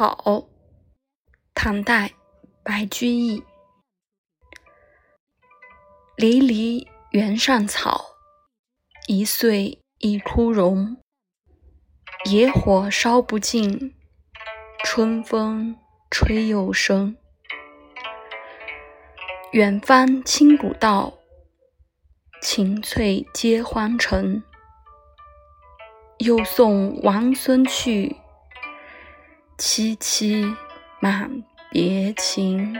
草，唐代，白居易。离离原上草，一岁一枯荣。野火烧不尽，春风吹又生。远芳侵古道，晴翠接荒城。又送王孙去，萋萋满别情。